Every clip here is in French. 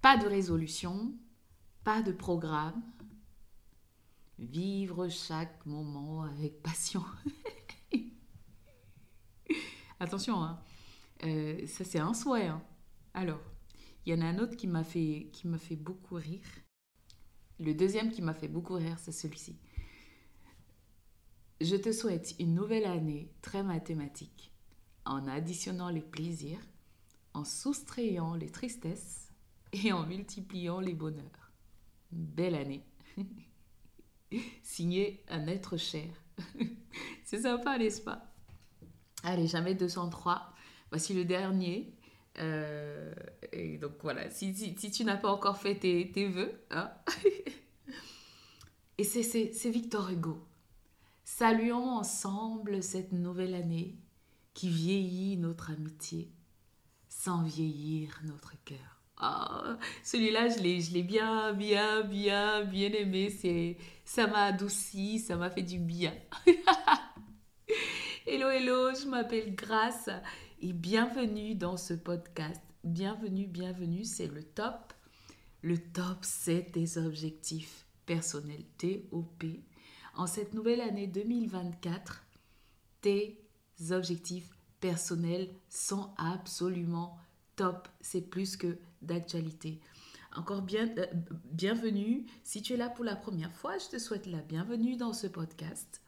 Pas de résolution, pas de programme. Vivre chaque moment avec passion. Attention, hein. Euh, ça c'est un souhait. Hein. Alors, il y en a un autre qui m'a fait, qui m'a fait beaucoup rire. Le deuxième qui m'a fait beaucoup rire, c'est celui-ci. Je te souhaite une nouvelle année très mathématique, en additionnant les plaisirs, en soustrayant les tristesses et en multipliant les bonheurs. Belle année. Signé un être cher. C'est sympa, n'est-ce pas? Allez, jamais 203. Voici le dernier. Euh, et donc voilà, si, tu n'as pas encore fait tes, tes vœux, hein et c'est Victor Hugo. Saluons ensemble cette nouvelle année qui vieillit notre amitié sans vieillir notre cœur. Oh, celui-là, je l'ai, je l'ai bien, bien, bien, bien aimé. C'est, ça m'a adouci, ça m'a fait du bien. hello, hello, je m'appelle Grace et bienvenue dans ce podcast. Bienvenue, bienvenue, c'est le top. Le top, c'est tes objectifs personnels, TOP. En cette nouvelle année 2024, tes objectifs personnels sont absolument top. C'est plus que d'actualité. Encore euh, bienvenue. Si tu es là pour la première fois, je te souhaite la bienvenue dans ce podcast.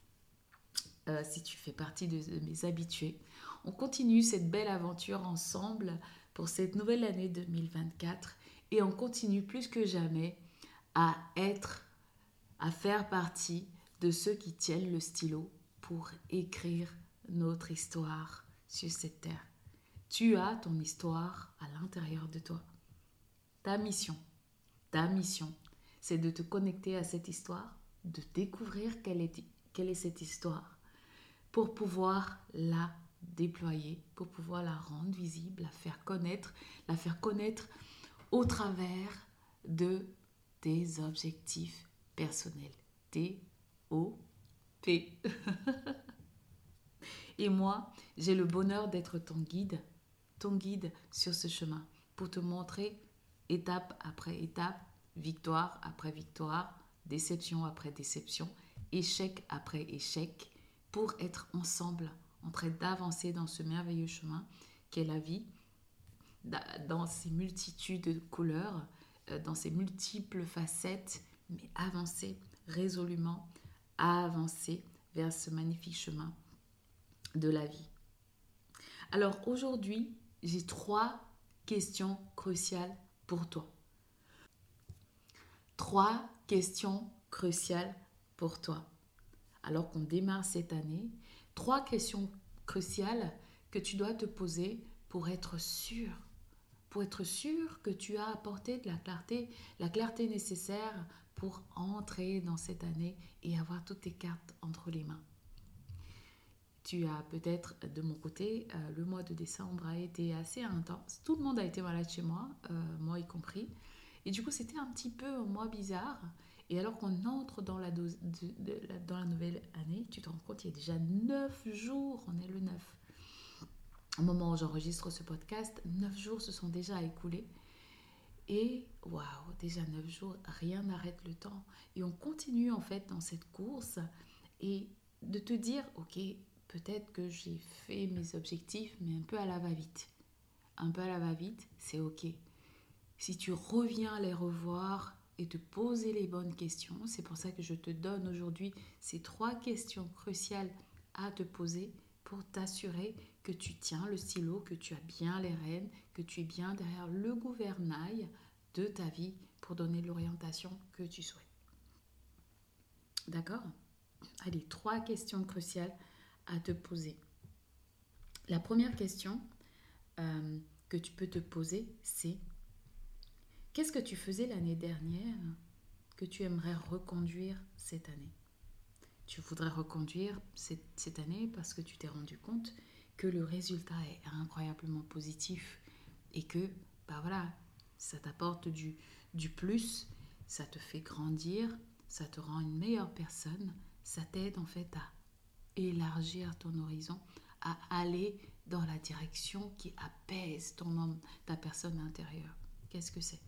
Euh, si tu fais partie de, mes habitués, on continue cette belle aventure ensemble pour cette nouvelle année 2024 et on continue plus que jamais à être, à faire partie de ceux qui tiennent le stylo pour écrire notre histoire sur cette terre. Tu as ton histoire à l'intérieur de toi. Ta mission, ta mission, c'est de te connecter à cette histoire, de découvrir quelle est, cette histoire, pour pouvoir la déployer, pour pouvoir la rendre visible, la faire connaître, la faire connaître au travers de tes objectifs personnels. T-O-P. Et moi, j'ai le bonheur d'être ton guide, ton guide sur ce chemin, pour te montrer étape après étape, victoire après victoire, déception après déception, échec après échec, pour être ensemble, en train d'avancer dans ce merveilleux chemin qu'est la vie, dans ses multitudes de couleurs, euh, dans ses multiples facettes, mais avancer résolument, avancer vers ce magnifique chemin de la vie. Alors aujourd'hui, j'ai trois questions cruciales toi. Trois questions cruciales pour toi. Alors qu'on démarre cette année, trois questions cruciales que tu dois te poser pour être sûr, pour être sûr que tu as apporté de la clarté, la clarté nécessaire pour entrer dans cette année et avoir toutes tes cartes entre les mains. Tu as peut-être, de mon côté, euh, le mois de décembre a été assez intense. Tout le monde a été malade chez moi, euh, moi y compris. Et du coup, c'était un petit peu un mois bizarre. Et alors qu'on entre dans la, dans la nouvelle année, tu te rends compte, il y a déjà 9 jours, on est le 9. Au moment où j'enregistre ce podcast, 9 jours se sont déjà écoulés. Et waouh, déjà 9 jours, rien n'arrête le temps. Et on continue en fait dans cette course et de te dire, ok, peut-être que j'ai fait mes objectifs, mais un peu à la va-vite. Un peu à la va-vite, c'est ok. Si tu reviens les revoir et te poser les bonnes questions. C'est pour ça que je te donne aujourd'hui ces trois questions cruciales à te poser pour t'assurer que tu tiens le stylo, que tu as bien les rênes, que tu es bien derrière le gouvernail de ta vie pour donner l'orientation que tu souhaites. D'accord? Allez, trois questions cruciales à te poser. La première question euh, que tu peux te poser, c'est qu'est-ce que tu faisais l'année dernière que tu aimerais reconduire cette année? Tu voudrais reconduire cette, cette année parce que tu t'es rendu compte que le résultat est incroyablement positif et que, bah voilà, ça t'apporte du, du plus, ça te fait grandir, ça te rend une meilleure personne, ça t'aide en fait à élargir ton horizon, à aller dans la direction qui apaise ton homme, ta personne intérieure. Qu'est-ce que c'est?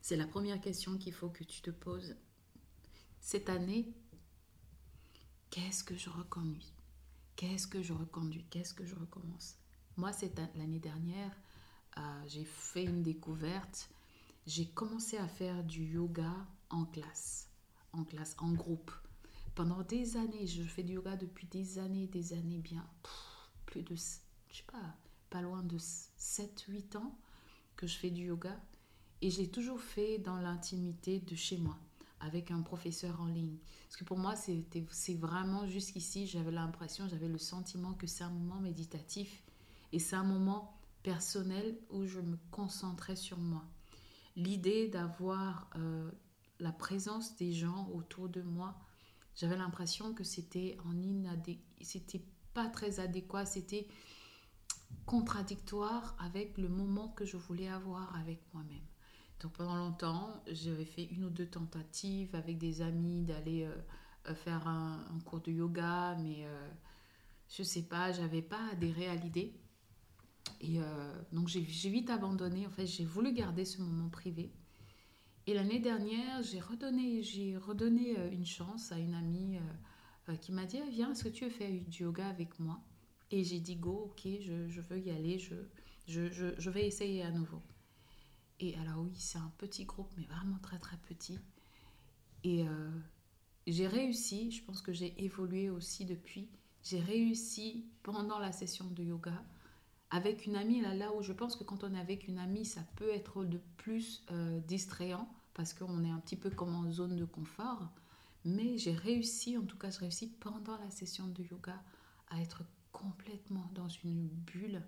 C'est la première question qu'il faut que tu te poses. Cette année, qu'est-ce que je reconduis? Qu'est-ce que je reconduis? Qu'est-ce que je recommence? Moi, c'est l'année dernière, euh, j'ai fait une découverte. J'ai commencé à faire du yoga en classe, en classe, en groupe. Pendant des années, je fais du yoga depuis des années, des années bien, plus de, je sais pas, pas loin de 7-8 ans que je fais du yoga. Et j'ai toujours fait dans l'intimité de chez moi, avec un professeur en ligne. Parce que pour moi, c'est vraiment jusqu'ici, j'avais l'impression, j'avais le sentiment que c'est un moment méditatif et c'est un moment personnel où je me concentrais sur moi. L'idée d'avoir euh, la présence des gens autour de moi, j'avais l'impression que c'était en inadé... c'était pas très adéquat, c'était contradictoire avec le moment que je voulais avoir avec moi-même. Donc pendant longtemps, j'avais fait une ou deux tentatives avec des amis d'aller euh, euh, faire un, cours de yoga, mais euh, je sais pas, j'avais pas adhéré à l'idée. Et donc j'ai vite abandonné. En fait, j'ai voulu garder ce moment privé. Et l'année dernière, j'ai redonné, euh, une chance à une amie euh, euh, qui m'a dit Viens, est-ce que tu veux faire du yoga avec moi? Et j'ai dit Go, ok, je, veux y aller, je, vais essayer à nouveau. Et alors, oui, c'est un petit groupe, mais vraiment très très petit. Et j'ai réussi, je pense que j'ai évolué aussi depuis. J'ai réussi pendant la session de yoga avec une amie, là, là où je pense que quand on est avec une amie, ça peut être de plus distrayant parce qu'on est un petit peu comme en zone de confort. Mais j'ai réussi, en tout cas, j'ai réussi pendant la session de yoga à être complètement dans une bulle,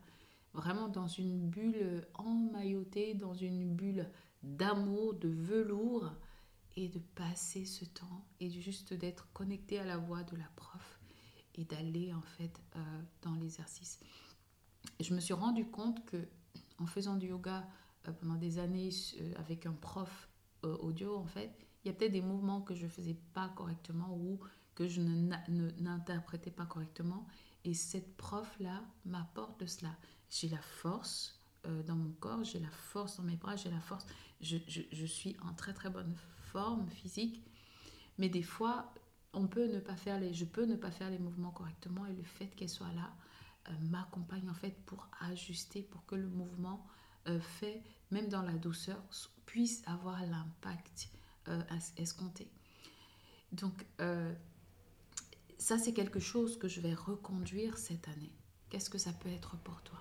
vraiment dans une bulle emmaillotée, dans une bulle d'amour, de velours, et de passer ce temps et juste d'être connecté à la voix de la prof et d'aller en fait euh, dans l'exercice. Je me suis rendu compte que en faisant du yoga euh, pendant des années euh, avec un prof euh, audio, en fait, il y a peut-être des mouvements que je ne faisais pas correctement ou que je n'interprétais pas correctement. Et cette prof-là m'apporte de cela. J'ai la force euh, dans mon corps, j'ai la force dans mes bras, j'ai la force. Je, je, suis en très très bonne forme physique. Mais des fois, on peut ne pas faire les, je peux ne pas faire les mouvements correctement et le fait qu'elle soit là euh, m'accompagne en fait pour ajuster, pour que le mouvement fait, même dans la douceur, puisse avoir l'impact euh, escompté. Donc, euh, ça, c'est quelque chose que je vais reconduire cette année. Qu'est-ce que ça peut être pour toi?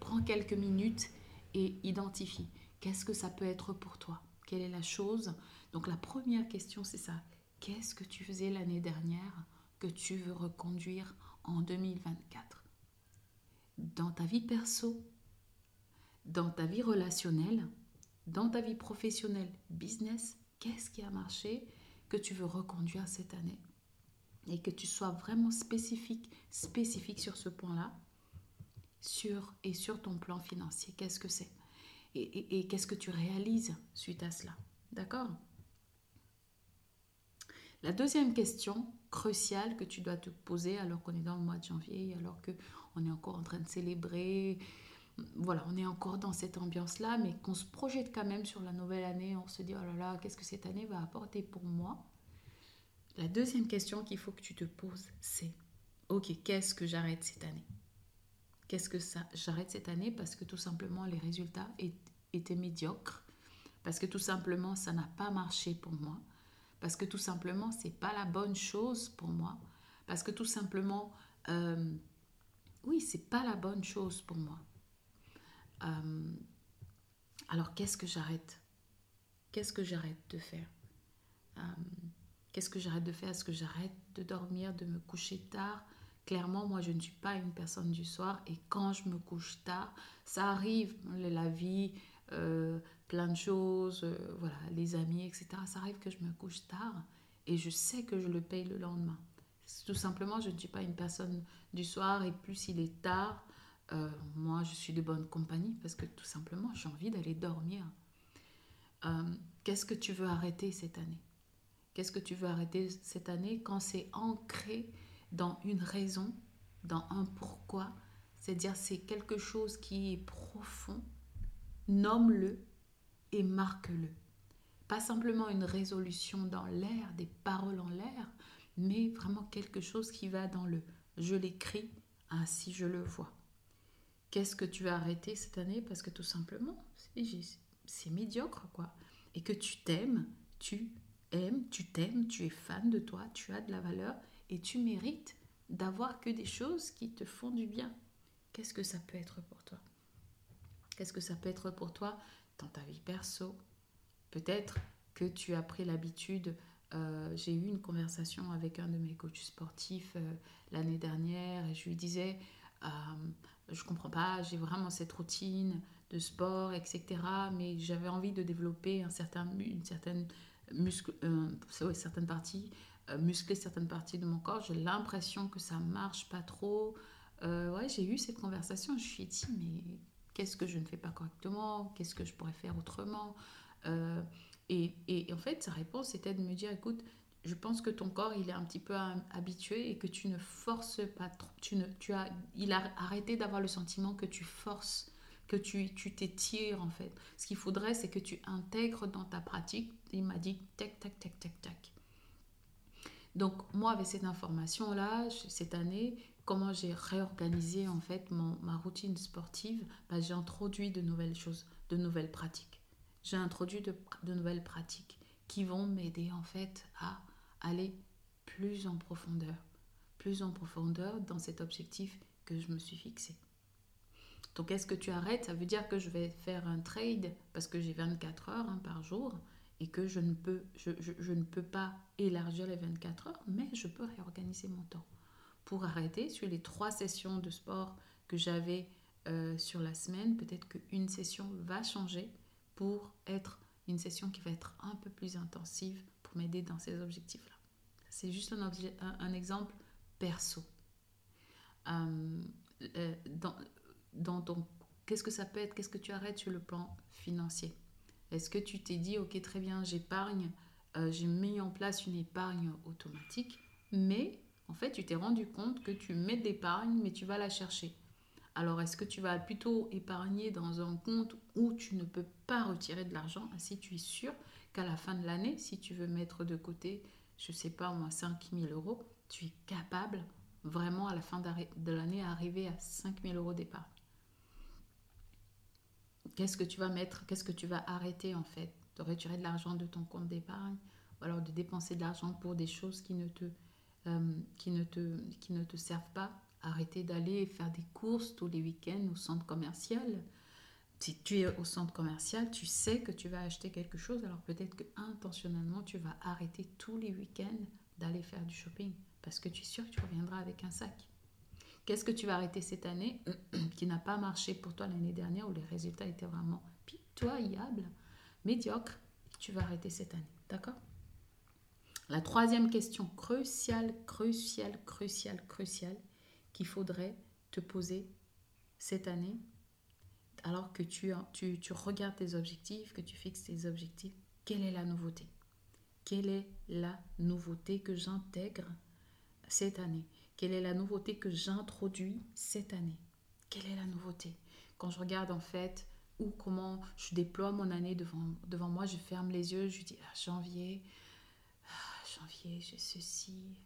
Prends quelques minutes et identifie. Qu'est-ce que ça peut être pour toi? Quelle est la chose? Donc, la première question, c'est ça. Qu'est-ce que tu faisais l'année dernière que tu veux reconduire en 2024 Dans ta vie perso, dans ta vie relationnelle, dans ta vie professionnelle, business, qu'est-ce qui a marché que tu veux reconduire cette année? Et que tu sois vraiment spécifique, spécifique sur ce point-là, sur et sur ton plan financier, qu'est-ce que c'est? Et, et qu'est-ce que tu réalises suite à cela, d'accord? La deuxième question cruciale que tu dois te poser alors qu'on est dans le mois de janvier, alors que on est encore en train de célébrer voilà, on est encore dans cette ambiance-là, mais qu'on se projette quand même sur la nouvelle année, on se dit, oh là là, qu'est-ce que cette année va apporter pour moi? La deuxième question qu'il faut que tu te poses, c'est, ok, qu'est-ce que j'arrête cette année? Qu'est-ce que ça J'arrête cette année parce que tout simplement les résultats étaient médiocres, parce que tout simplement, ça n'a pas marché pour moi, parce que tout simplement, c'est pas la bonne chose pour moi, parce que tout simplement, euh, oui, c'est pas la bonne chose pour moi. Euh, alors qu'est-ce que j'arrête? Qu'est-ce que j'arrête de faire? Euh, Qu'est-ce que j'arrête de faire? Est-ce que j'arrête de dormir, de me coucher tard? Clairement, moi, je ne suis pas une personne du soir et quand je me couche tard, ça arrive, la vie, euh, plein de choses, voilà, les amis, etc. Ça arrive que je me couche tard et je sais que je le paye le lendemain. Tout simplement, je ne suis pas une personne du soir et plus il est tard, euh, moi je suis de bonne compagnie parce que tout simplement j'ai envie d'aller dormir. Euh, qu'est-ce que tu veux arrêter cette année? Qu'est-ce que tu veux arrêter cette année quand c'est ancré dans une raison, dans un pourquoi? C'est-à-dire c'est quelque chose qui est profond, nomme-le et marque-le. Pas simplement une résolution dans l'air, des paroles en l'air, mais vraiment quelque chose qui va dans le je l'écris, ainsi je le vois. Qu'est-ce que tu vas arrêter cette année Parce que tout simplement, c'est médiocre, quoi. Et que tu t'aimes, tu aimes, tu t'aimes, tu es fan de toi, tu as de la valeur et tu mérites d'avoir que des choses qui te font du bien. Qu'est-ce que ça peut être pour toi? Qu'est-ce que ça peut être pour toi dans ta vie perso? Peut-être que tu as pris l'habitude euh, j'ai eu une conversation avec un de mes coachs sportifs euh, l'année dernière et je lui disais, je comprends pas, j'ai vraiment cette routine de sport, etc. Mais j'avais envie de développer une certaine muscle, certaines parties, muscler certaines parties de mon corps. J'ai l'impression que ça marche pas trop. ouais, j'ai eu cette conversation. Je me suis dit, mais qu'est-ce que je ne fais pas correctement? Qu'est-ce que je pourrais faire autrement? Et, en fait, sa réponse c'était de me dire, écoute, je pense que ton corps, il est un petit peu habitué et que tu ne forces pas trop. Tu ne, tu as, il a arrêté d'avoir le sentiment que tu forces, que tu, tu t'étires en fait. Ce qu'il faudrait, c'est que tu intègres dans ta pratique. Il m'a dit, tac, tac, tac, tac, tac. Donc moi, avec cette information-là, cette année, comment j'ai réorganisé en fait mon, ma routine sportive, bah, j'ai introduit de nouvelles choses, de nouvelles pratiques j'ai introduit de, nouvelles pratiques qui vont m'aider en fait à aller plus en profondeur, plus en profondeur dans cet objectif que je me suis fixé. Donc est-ce que tu arrêtes? Ça veut dire que je vais faire un trade parce que j'ai 24 heures hein, par jour et que je ne, peux, je, ne peux pas élargir les 24 heures, mais je peux réorganiser mon temps. Pour arrêter sur les trois sessions de sport que j'avais euh, sur la semaine, peut-être qu'une session va changer pour être une session qui va être un peu plus intensive pour m'aider dans ces objectifs-là. C'est juste un, exemple perso. Euh, euh, dans, dans qu'est-ce que ça peut être Qu'est-ce que tu arrêtes sur le plan financier? Est-ce que tu t'es dit, ok, très bien, j'épargne, euh, j'ai mis en place une épargne automatique, mais en fait, tu t'es rendu compte que tu mets d'épargne, mais tu vas la chercher. Alors, est-ce que tu vas plutôt épargner dans un compte où tu ne peux pas retirer de l'argent? Si tu es sûr qu'à la fin de l'année, si tu veux mettre de côté, je sais pas moi, 5 000 euros, tu es capable vraiment à la fin de l'année à 5 000 euros d'épargne. Qu'est-ce que tu vas mettre Qu'est-ce que tu vas arrêter en fait? De retirer de l'argent de ton compte d'épargne ou alors de dépenser de l'argent pour des choses qui ne te, euh, qui ne te, qui ne te servent pas? Arrêter d'aller faire des courses tous les week-ends au centre commercial. Si tu es au centre commercial, tu sais que tu vas acheter quelque chose, alors peut-être que intentionnellement tu vas arrêter tous les week-ends d'aller faire du shopping parce que tu es sûr que tu reviendras avec un sac. Qu'est-ce que tu vas arrêter cette année qui n'a pas marché pour toi l'année dernière où les résultats étaient vraiment pitoyables, médiocres Tu vas arrêter cette année, d'accord? La troisième question cruciale, cruciale, cruciale, cruciale, qu'il faudrait te poser cette année alors que tu, regardes tes objectifs, que tu fixes tes objectifs, quelle est la nouveauté? Quelle est la nouveauté que j'intègre cette année? Quelle est la nouveauté que j'introduis cette année? Quelle est la nouveauté? Quand je regarde en fait ou comment je déploie mon année devant, moi, je ferme les yeux, je dis ah, janvier, ah, janvier, j'ai ceci,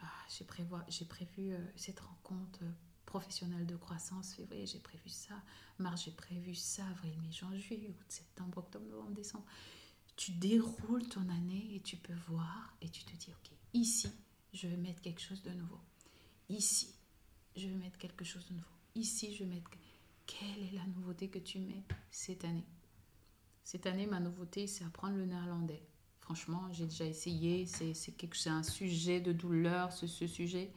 ah, j'ai prévu, euh, cette rencontre professionnel de croissance, février, j'ai prévu ça, mars, j'ai prévu ça, avril, mai, juin, juillet, août, septembre, octobre, novembre, décembre. Tu déroules ton année et tu peux voir et tu te dis, ok, ici, je vais mettre quelque chose de nouveau. Ici, je vais mettre quelque chose de nouveau. Ici, je vais mettre... Quelle est la nouveauté que tu mets cette année? Cette année, ma nouveauté, c'est apprendre le néerlandais. Franchement, j'ai déjà essayé, c'est un sujet de douleur, ce, ce sujet.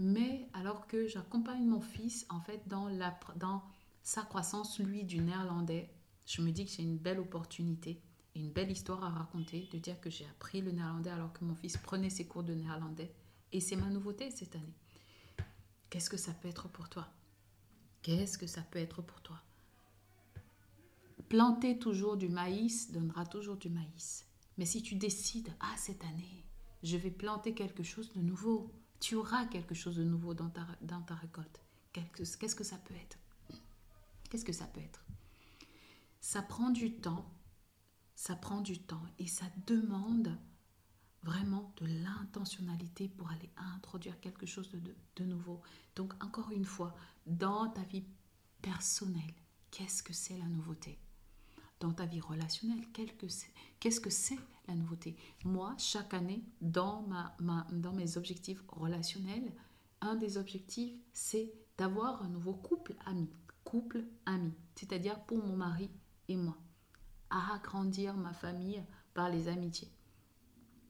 Mais alors que j'accompagne mon fils, en fait, dans, dans sa croissance, lui, du néerlandais, je me dis que j'ai une belle opportunité, une belle histoire à raconter, de dire que j'ai appris le néerlandais alors que mon fils prenait ses cours de néerlandais. Et c'est ma nouveauté cette année. Qu'est-ce que ça peut être pour toi? Qu'est-ce que ça peut être pour toi? Planter toujours du maïs donnera toujours du maïs. Mais si tu décides, ah, cette année, je vais planter quelque chose de nouveau, tu auras quelque chose de nouveau dans ta, récolte. Qu'est-ce que ça peut être? Qu'est-ce que ça peut être? Ça prend du temps, ça prend du temps et ça demande vraiment de l'intentionnalité pour aller introduire quelque chose de, nouveau. Donc encore une fois, dans ta vie personnelle, qu'est-ce que c'est la nouveauté? Dans ta vie relationnelle, qu'est-ce que c'est la nouveauté? Moi, chaque année, dans, ma, ma, mes objectifs relationnels, un des objectifs, c'est d'avoir un nouveau couple ami. Couple ami, c'est-à-dire pour mon mari et moi. À agrandir ma famille par les amitiés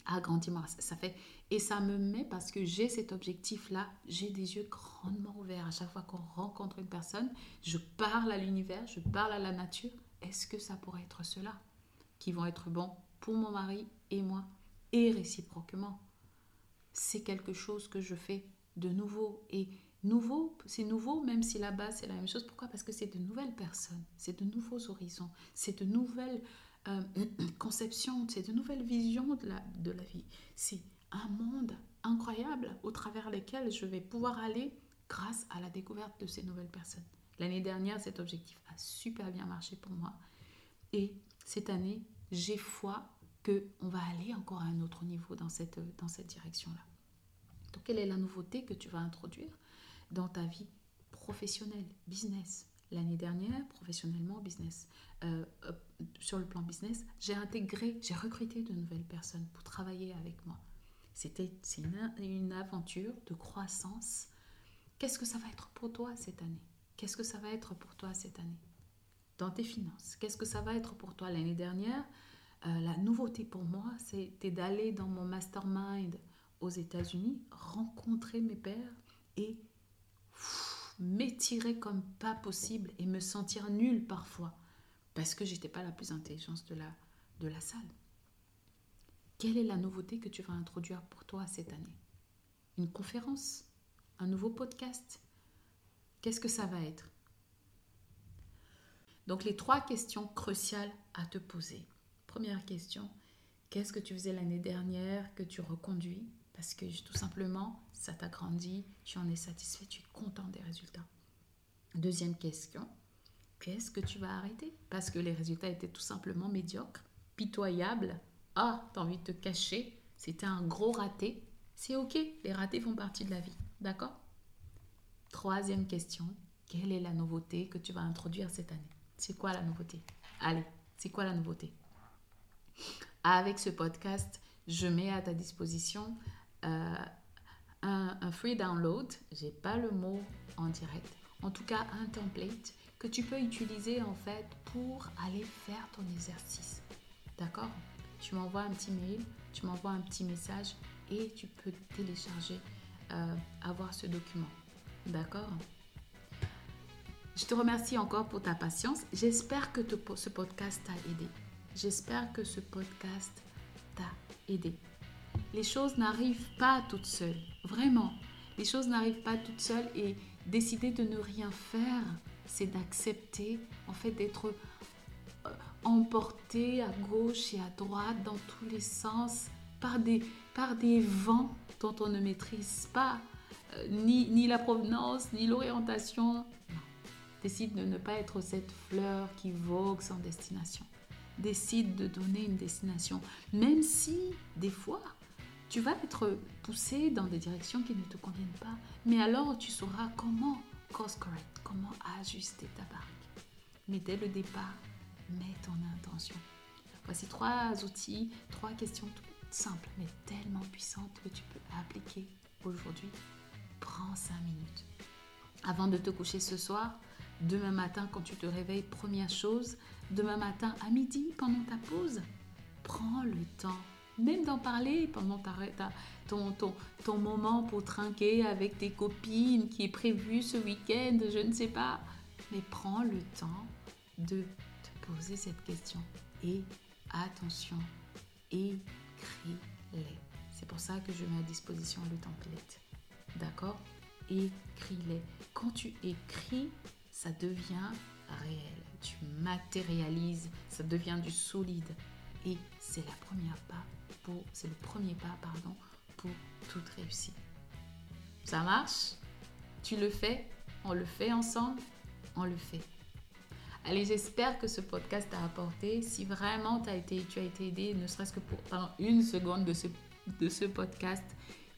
agrandiment. Ça fait et ça me met parce que j'ai cet objectif-là, j'ai des yeux grandement ouverts à chaque fois qu'on rencontre une personne. Je parle à l'univers, je parle à la nature. Est-ce que ça pourrait être cela qui vont être bons pour mon mari et moi et réciproquement? C'est quelque chose que je fais de nouveau et nouveau, c'est nouveau même si là-bas c'est la même chose. Pourquoi? Parce que c'est de nouvelles personnes, c'est de nouveaux horizons, c'est de nouvelles euh, conception, c'est de nouvelles visions de la, de la vie. C'est un monde incroyable au travers lequel je vais pouvoir aller grâce à la découverte de ces nouvelles personnes. L'année dernière, cet objectif a super bien marché pour moi. Et cette année, j'ai foi qu'on va aller encore à un autre niveau dans cette, direction-là. Donc, quelle est la nouveauté que tu vas introduire dans ta vie professionnelle, business? L'année dernière, professionnellement, business, euh, sur le plan business, j'ai intégré, j'ai recruté de nouvelles personnes pour travailler avec moi. C'était une aventure de croissance. Qu'est-ce que ça va être pour toi cette année? Qu'est-ce que ça va être pour toi cette année Dans tes finances, qu'est-ce que ça va être pour toi l'année dernière? Euh, La nouveauté pour moi, c'était d'aller dans mon mastermind aux États-Unis, rencontrer mes pères et m'étirer comme pas possible et me sentir nulle parfois parce que j'étais pas la plus intelligente de la, de la salle. Quelle est la nouveauté que tu vas introduire pour toi cette année? Une conférence? Un nouveau podcast? Qu'est-ce que ça va être? Donc les trois questions cruciales à te poser. Première question, qu'est-ce que tu faisais l'année dernière que tu reconduis? Parce que tout simplement, ça t'a grandi, tu en es satisfait, tu es content des résultats. Deuxième question, qu'est-ce que tu vas arrêter? Parce que les résultats étaient tout simplement médiocres, pitoyables. Ah, t'as envie de te cacher, c'était un gros raté. C'est ok, les ratés font partie de la vie, d'accord? Troisième question, quelle est la nouveauté que tu vas introduire cette année? C'est quoi la nouveauté? Allez, c'est quoi la nouveauté? Avec ce podcast, je mets à ta disposition euh, un, free download, j'ai pas le mot en direct, en tout cas un template que tu peux utiliser en fait pour aller faire ton exercice. D'accord? Tu m'envoies un petit mail, tu m'envoies un petit message et tu peux télécharger, euh, avoir ce document. D'accord Je te remercie encore pour ta patience. J'espère que ce podcast t'a aidé. J'espère que ce podcast t'a aidé. Les choses n'arrivent pas toutes seules. Vraiment. Les choses n'arrivent pas toutes seules et décider de ne rien faire, c'est d'accepter en fait d'être euh, emporté à gauche et à droite dans tous les sens par des, par des vents dont on ne maîtrise pas ni, ni, la provenance, ni l'orientation. Décide de ne pas être cette fleur qui vogue sans destination. Décide de donner une destination. Même si, des fois, Tu vas être poussé dans des directions qui ne te conviennent pas. Mais alors, tu sauras comment course correct, comment ajuster ta barque. Mais dès le départ, mets ton intention. Voici trois outils, trois questions toutes simples, mais tellement puissantes que tu peux appliquer aujourd'hui. Prends cinq minutes. Avant de te coucher ce soir, demain matin quand tu te réveilles, première chose, demain matin à midi pendant ta pause, prends le temps même d'en parler pendant ta, ton, ton, ton, moment pour trinquer avec tes copines qui est prévu ce week-end, je ne sais pas. Mais prends le temps de te poser cette question. Et attention, écris-les. C'est pour ça que je mets à disposition le template. D'accord Écris-les. Quand tu écris, ça devient réel. Tu matérialises, ça devient du solide. Et c'est la première c'est le premier pas, pardon, pour toute réussite. Ça marche? Tu le fais? On le fait ensemble? On le fait. Allez, j'espère que ce podcast t'a apporté. Si vraiment tu as été aidé, ne serait-ce que pour une seconde de ce podcast,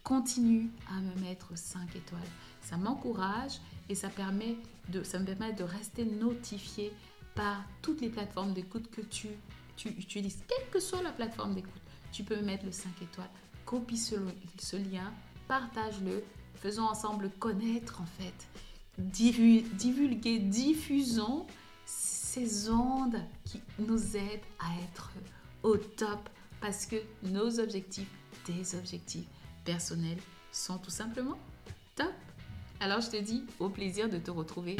continue à me mettre 5 étoiles. Ça m'encourage et ça, permet de, ça me permet de rester notifié par toutes les plateformes d'écoute que tu, tu utilises, quelle que soit la plateforme d'écoute. Tu peux mettre le 5 étoiles, copie ce, ce lien, partage-le, faisons ensemble connaître en fait, divulguer, diffusons ces ondes qui nous aident à être au top parce que nos objectifs, tes objectifs personnels sont tout simplement top. Alors je te dis au plaisir de te retrouver.